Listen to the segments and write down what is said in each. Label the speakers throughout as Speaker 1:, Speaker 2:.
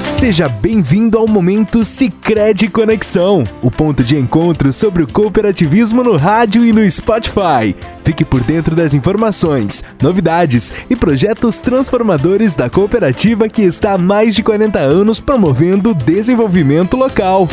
Speaker 1: Seja bem-vindo ao momento Sicredi Conexão, o ponto de encontro sobre o cooperativismo no rádio e no Spotify. Fique por dentro das informações, novidades e projetos transformadores da cooperativa que está há mais de 40 anos promovendo o desenvolvimento local.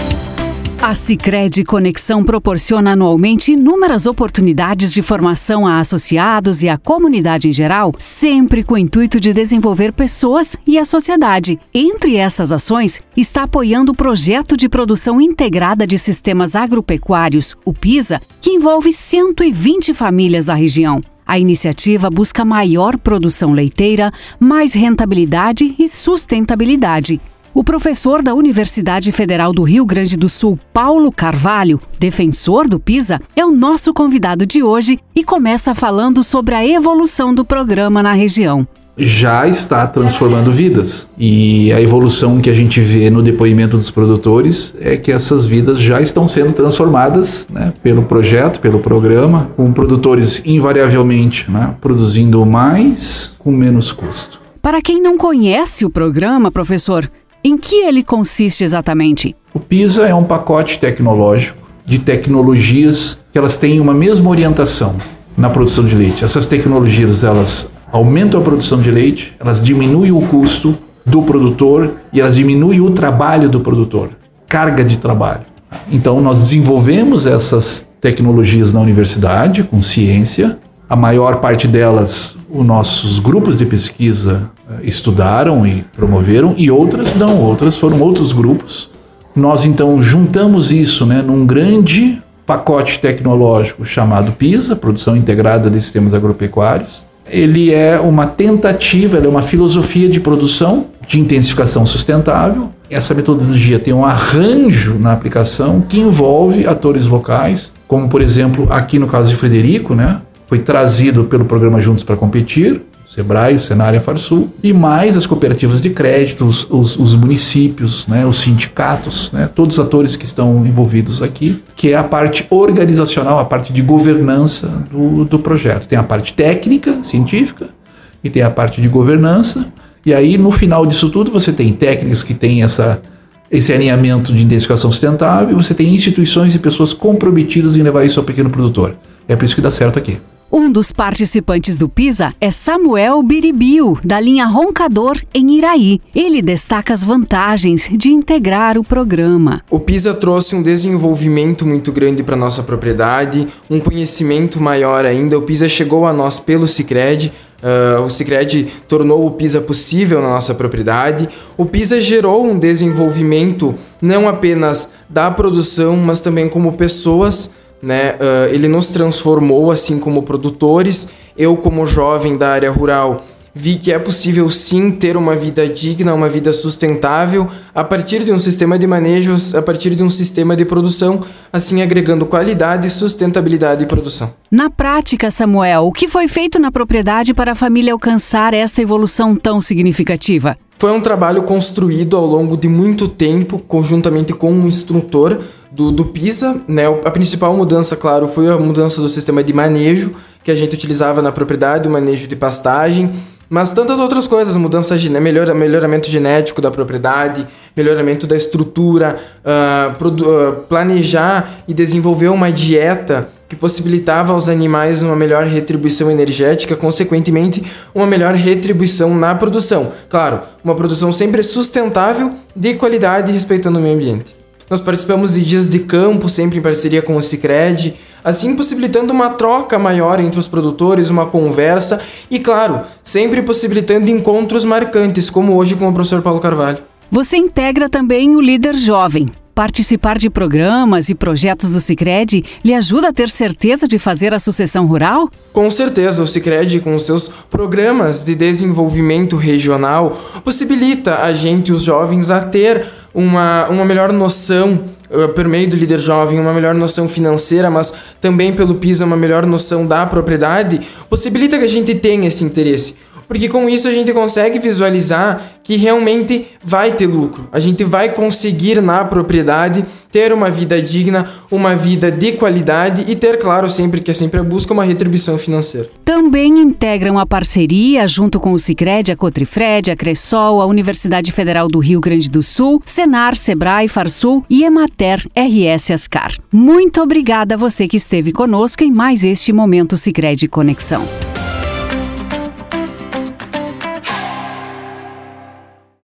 Speaker 2: A Sicredi Conexão proporciona anualmente inúmeras oportunidades de formação a associados e à comunidade em geral, sempre com o intuito de desenvolver pessoas e a sociedade. Entre essas ações, está apoiando o projeto de produção integrada de sistemas agropecuários, o PISA, que envolve 120 famílias da região. A iniciativa busca maior produção leiteira, mais rentabilidade e sustentabilidade. O professor da Universidade Federal do Rio Grande do Sul, Paulo Carvalho, defensor do PISA, é o nosso convidado de hoje e começa falando sobre a evolução do programa na região
Speaker 3: já está transformando vidas. E a evolução que a gente vê no depoimento dos produtores é que essas vidas já estão sendo transformadas né, pelo projeto, pelo programa, com produtores invariavelmente né, produzindo mais com menos custo.
Speaker 2: Para quem não conhece o programa, professor, em que ele consiste exatamente?
Speaker 3: O PISA é um pacote tecnológico de tecnologias que elas têm uma mesma orientação na produção de leite. Essas tecnologias elas aumentam a produção de leite, elas diminuem o custo do produtor e elas diminuem o trabalho do produtor, carga de trabalho. Então nós desenvolvemos essas tecnologias na universidade com ciência. A maior parte delas os nossos grupos de pesquisa estudaram e promoveram, e outras não, outras foram outros grupos. Nós então juntamos isso né, num grande pacote tecnológico chamado PISA, Produção Integrada de Sistemas Agropecuários. Ele é uma tentativa, é uma filosofia de produção de intensificação sustentável. Essa metodologia tem um arranjo na aplicação que envolve atores locais, como por exemplo aqui no caso de Frederico, né, foi trazido pelo programa Juntos para Competir, Sebrae, o Senar a Farsul, e mais as cooperativas de crédito, os, os, os municípios, né, os sindicatos, né, todos os atores que estão envolvidos aqui, que é a parte organizacional, a parte de governança do, do projeto. Tem a parte técnica, científica, e tem a parte de governança, e aí no final disso tudo você tem técnicas que têm essa, esse alinhamento de intensificação sustentável, você tem instituições e pessoas comprometidas em levar isso ao pequeno produtor. É por isso que dá certo aqui.
Speaker 2: Um dos participantes do PISA é Samuel Biribio, da linha Roncador, em Iraí. Ele destaca as vantagens de integrar o programa.
Speaker 4: O PISA trouxe um desenvolvimento muito grande para nossa propriedade, um conhecimento maior ainda. O PISA chegou a nós pelo Cicred, Uh, o Cicred tornou o PISA possível na nossa propriedade. O PISA gerou um desenvolvimento não apenas da produção, mas também como pessoas né? Uh, ele nos transformou assim como produtores. Eu, como jovem da área rural, vi que é possível sim ter uma vida digna, uma vida sustentável a partir de um sistema de manejos, a partir de um sistema de produção, assim agregando qualidade, sustentabilidade e produção.
Speaker 2: Na prática, Samuel, o que foi feito na propriedade para a família alcançar essa evolução tão significativa?
Speaker 4: Foi um trabalho construído ao longo de muito tempo, conjuntamente com um instrutor do, do PISA. Né? A principal mudança, claro, foi a mudança do sistema de manejo que a gente utilizava na propriedade, o manejo de pastagem, mas tantas outras coisas, mudança de né, melhor, melhoramento genético da propriedade, melhoramento da estrutura, uh, uh, planejar e desenvolver uma dieta que possibilitava aos animais uma melhor retribuição energética, consequentemente, uma melhor retribuição na produção. Claro, uma produção sempre sustentável, de qualidade respeitando o meio ambiente. Nós participamos de dias de campo, sempre em parceria com o Cicred, assim possibilitando uma troca maior entre os produtores, uma conversa e, claro, sempre possibilitando encontros marcantes, como hoje com o professor Paulo Carvalho.
Speaker 2: Você integra também o Líder Jovem. Participar de programas e projetos do Cicred lhe ajuda a ter certeza de fazer a sucessão rural?
Speaker 4: Com certeza, o Cicred, com seus programas de desenvolvimento regional, possibilita a gente, os jovens, a ter uma, uma melhor noção, uh, por meio do líder jovem, uma melhor noção financeira, mas também pelo PISA, uma melhor noção da propriedade, possibilita que a gente tenha esse interesse. Porque com isso a gente consegue visualizar que realmente vai ter lucro. A gente vai conseguir na propriedade ter uma vida digna, uma vida de qualidade e ter, claro, sempre que é sempre a busca, uma retribuição financeira.
Speaker 2: Também integram a parceria junto com o Cicred, a Cotrifred, a Cressol, a Universidade Federal do Rio Grande do Sul, Senar, Sebrae, Farsul e Emater RS Ascar. Muito obrigada a você que esteve conosco em mais este Momento Cicred Conexão.